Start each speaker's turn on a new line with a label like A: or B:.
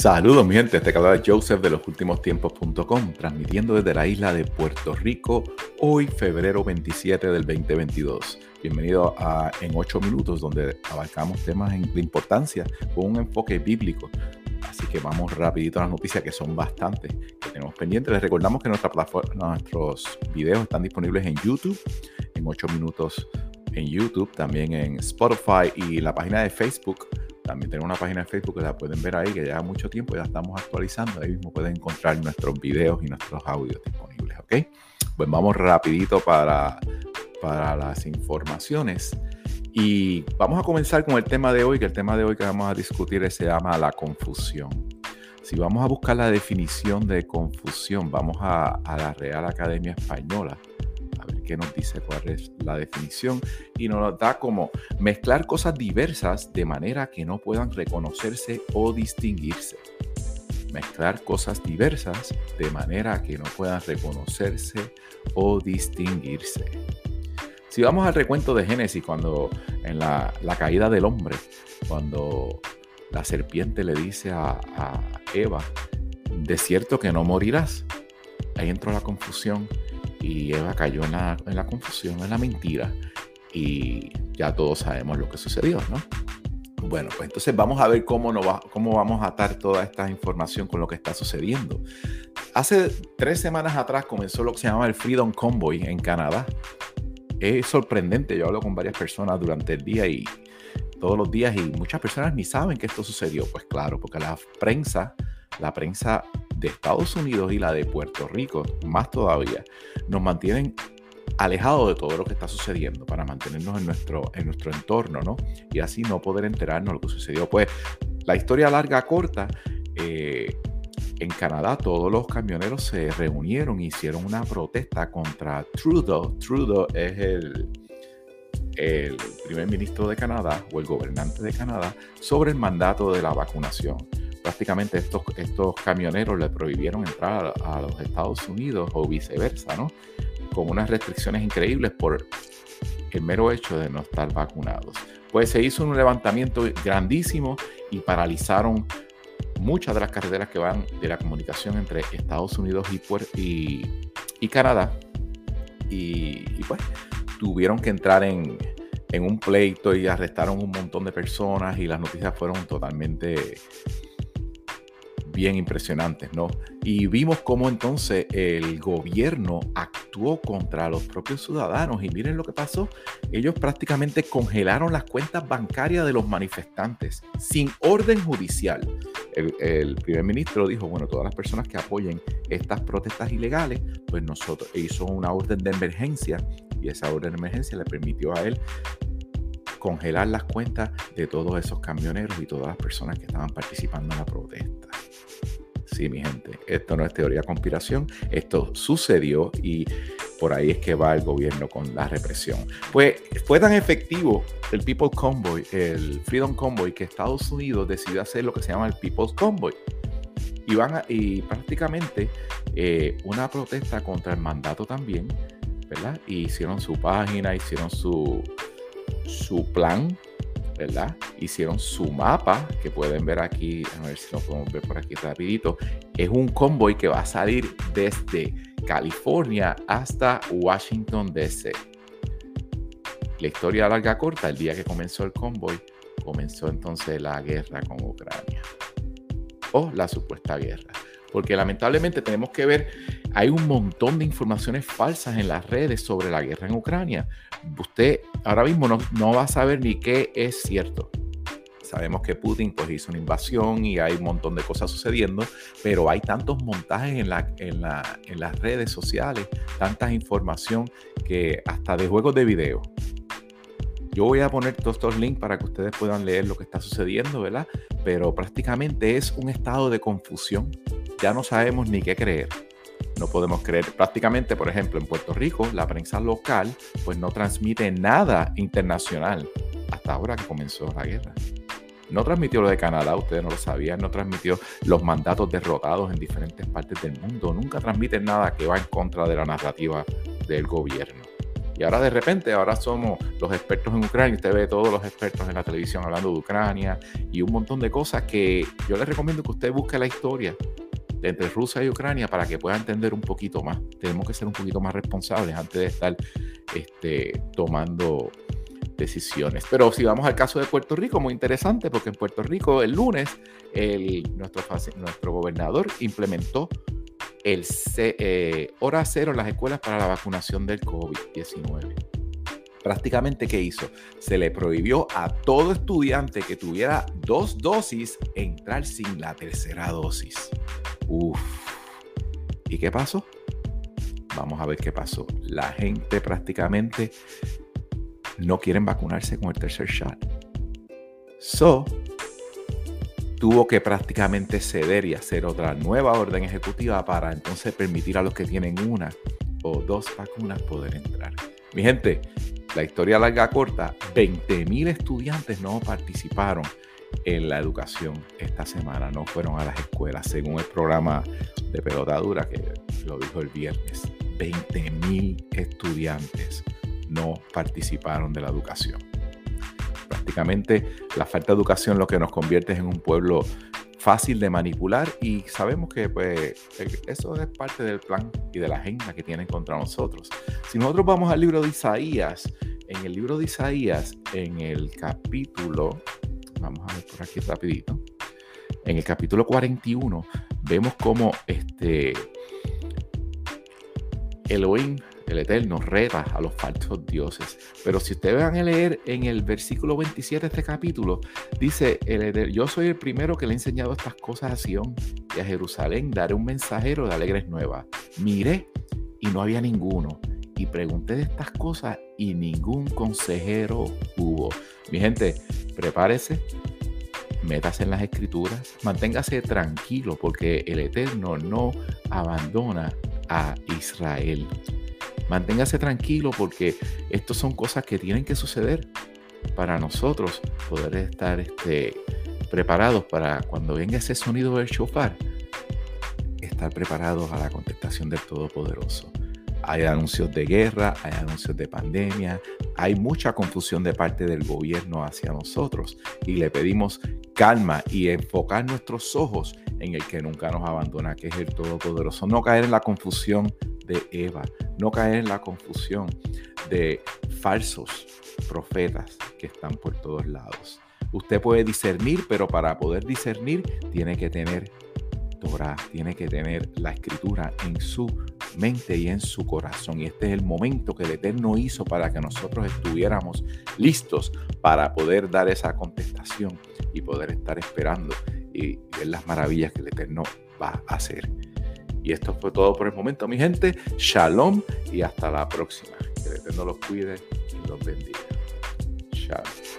A: Saludos mi gente, este canal es Joseph de los últimos tiempos.com, transmitiendo desde la isla de Puerto Rico, hoy febrero 27 del 2022. Bienvenido a En 8 Minutos, donde abarcamos temas de importancia con un enfoque bíblico. Así que vamos rapidito a las noticias que son bastantes que tenemos pendientes. Les recordamos que nuestra nuestros videos están disponibles en YouTube, en 8 minutos en YouTube, también en Spotify y la página de Facebook también tenemos una página de Facebook que la pueden ver ahí, que lleva mucho tiempo, ya estamos actualizando. Ahí mismo pueden encontrar nuestros videos y nuestros audios disponibles, ¿ok? Pues vamos rapidito para, para las informaciones. Y vamos a comenzar con el tema de hoy, que el tema de hoy que vamos a discutir se llama la confusión. Si vamos a buscar la definición de confusión, vamos a, a la Real Academia Española nos dice cuál es la definición y nos da como mezclar cosas diversas de manera que no puedan reconocerse o distinguirse. Mezclar cosas diversas de manera que no puedan reconocerse o distinguirse. Si vamos al recuento de Génesis, cuando en la, caída del hombre, cuando la serpiente le dice a, a Eva, de cierto que no morirás, ahí entró la confusión y Eva cayó en la, en la confusión, en la mentira y ya todos sabemos lo que sucedió, ¿no? Bueno, pues entonces vamos a ver cómo, no va, cómo vamos a atar toda esta información con lo que está sucediendo. Hace tres semanas atrás comenzó lo que se llama el Freedom Convoy en Canadá. Es sorprendente, yo hablo con varias personas durante el día y todos los días y muchas personas ni saben que esto sucedió. Pues claro, porque la prensa, la prensa de Estados Unidos y la de Puerto Rico, más todavía, nos mantienen alejados de todo lo que está sucediendo para mantenernos en nuestro, en nuestro entorno, ¿no? Y así no poder enterarnos de lo que sucedió. Pues la historia larga, corta, eh, en Canadá todos los camioneros se reunieron y hicieron una protesta contra Trudeau. Trudeau es el, el primer ministro de Canadá o el gobernante de Canadá sobre el mandato de la vacunación prácticamente estos, estos camioneros le prohibieron entrar a, los Estados Unidos o viceversa, ¿no? Con unas restricciones increíbles por el mero hecho de no estar vacunados. Pues se hizo un levantamiento grandísimo y paralizaron muchas de las carreteras que van de la comunicación entre Estados Unidos y, Canadá. Y, pues tuvieron que entrar en, en un pleito y arrestaron un montón de personas y las noticias fueron totalmente bien impresionantes, ¿no? Y vimos cómo entonces el gobierno actuó contra los propios ciudadanos y miren lo que pasó. Ellos prácticamente congelaron las cuentas bancarias de los manifestantes sin orden judicial. El, primer ministro dijo, bueno, todas las personas que apoyen estas protestas ilegales, pues nosotros hizo una orden de emergencia y esa orden de emergencia le permitió a él congelar las cuentas de todos esos camioneros y todas las personas que estaban participando en la protesta. Mi gente, esto no es teoría de conspiración, esto sucedió y por ahí es que va el gobierno con la represión. Pues fue tan efectivo el People Convoy, el Freedom Convoy, que Estados Unidos decidió hacer lo que se llama el People's Convoy. Y, van y prácticamente eh, una protesta contra el mandato también, ¿verdad? Y hicieron su página, hicieron su, su plan ¿verdad? Hicieron su mapa, que pueden ver aquí, a ver si lo podemos ver por aquí rapidito. Es un convoy que va a salir desde California hasta Washington, D.C. La historia larga corta, el día que comenzó el convoy, comenzó entonces la guerra con Ucrania. O la supuesta guerra. Porque lamentablemente tenemos que ver hay un montón de informaciones falsas en las redes sobre la guerra en Ucrania. Usted ahora mismo no, va a saber ni qué es cierto. Sabemos que Putin pues, hizo una invasión y hay un montón de cosas sucediendo, pero hay tantos montajes en, la, en, la, en las redes sociales, tanta información que hasta de juegos de video. Yo voy a poner todos estos links para que ustedes puedan leer lo que está sucediendo, ¿verdad? Pero prácticamente es un estado de confusión. Ya no sabemos ni qué creer no podemos creer. Prácticamente, por ejemplo, en Puerto Rico, la prensa local pues no transmite nada internacional hasta ahora que comenzó la guerra. No transmitió lo de Canadá, ustedes no lo sabían, no transmitió los mandatos derrotados en diferentes partes del mundo, nunca transmite nada que va en contra de la narrativa del gobierno. Y ahora de repente, ahora somos los expertos en Ucrania. Usted ve todos los expertos en la televisión hablando de Ucrania y un montón de cosas que yo le recomiendo que usted busque la historia entre Rusia y Ucrania para que pueda entender un poquito más. Tenemos que ser un poquito más responsables antes de estar este, tomando decisiones. Pero si vamos al caso de Puerto Rico, muy interesante, porque en Puerto Rico el lunes nuestro, nuestro gobernador implementó el eh, hora cero en las escuelas para la vacunación del COVID-19. Prácticamente, ¿qué hizo? Se le prohibió a todo estudiante que tuviera dos dosis entrar sin la tercera dosis. Uf. ¿Y qué pasó? Vamos a ver qué pasó. La gente prácticamente no quieren vacunarse con el tercer shot. So, tuvo que prácticamente ceder y hacer otra nueva orden ejecutiva para entonces permitir a los que tienen una o dos vacunas poder entrar. Mi gente, la historia larga corta, 20.000 estudiantes no participaron en la educación esta semana, no fueron a las escuelas, según el programa de pelotadura que lo dijo el viernes. 20.000 estudiantes no participaron de la educación. Prácticamente la falta de educación lo que nos convierte en un pueblo fácil de manipular y sabemos que pues eso es parte del plan y de la agenda que tienen contra nosotros. Si nosotros vamos al libro de Isaías, en el libro de Isaías, en el capítulo, vamos a ver por aquí rapidito, en el capítulo 41 vemos cómo este Elohim el Eterno reta a los falsos dioses. Pero si ustedes van a leer en el versículo 27 de este capítulo, dice, el yo soy el primero que le he enseñado estas cosas a Sion y a Jerusalén, daré un mensajero de alegres nuevas. Miré y no había ninguno. Y pregunté de estas cosas y ningún consejero hubo. Mi gente, prepárese, métase en las escrituras, manténgase tranquilo porque el Eterno no abandona a Israel. Manténgase tranquilo porque estas son cosas que tienen que suceder para nosotros poder estar este, preparados para cuando venga ese sonido del shofar, estar preparados a la contestación del Todopoderoso. Hay anuncios de guerra, hay anuncios de pandemia, hay mucha confusión de parte del gobierno hacia nosotros y le pedimos calma y enfocar nuestros ojos en el que nunca nos abandona, que es el Todopoderoso. No caer en la confusión Eva, no caer en la confusión de falsos profetas que están por todos lados. Usted puede discernir, pero para poder discernir tiene que tener Torah, tiene que tener la escritura en su mente y en su corazón. Y este es el momento que el Eterno hizo para que nosotros estuviéramos listos para poder dar esa contestación y poder estar esperando y ver las maravillas que el Eterno va a hacer. Y esto fue todo por el momento, mi gente. Shalom y hasta la próxima. Que el Eterno los cuide y los bendiga. Shalom.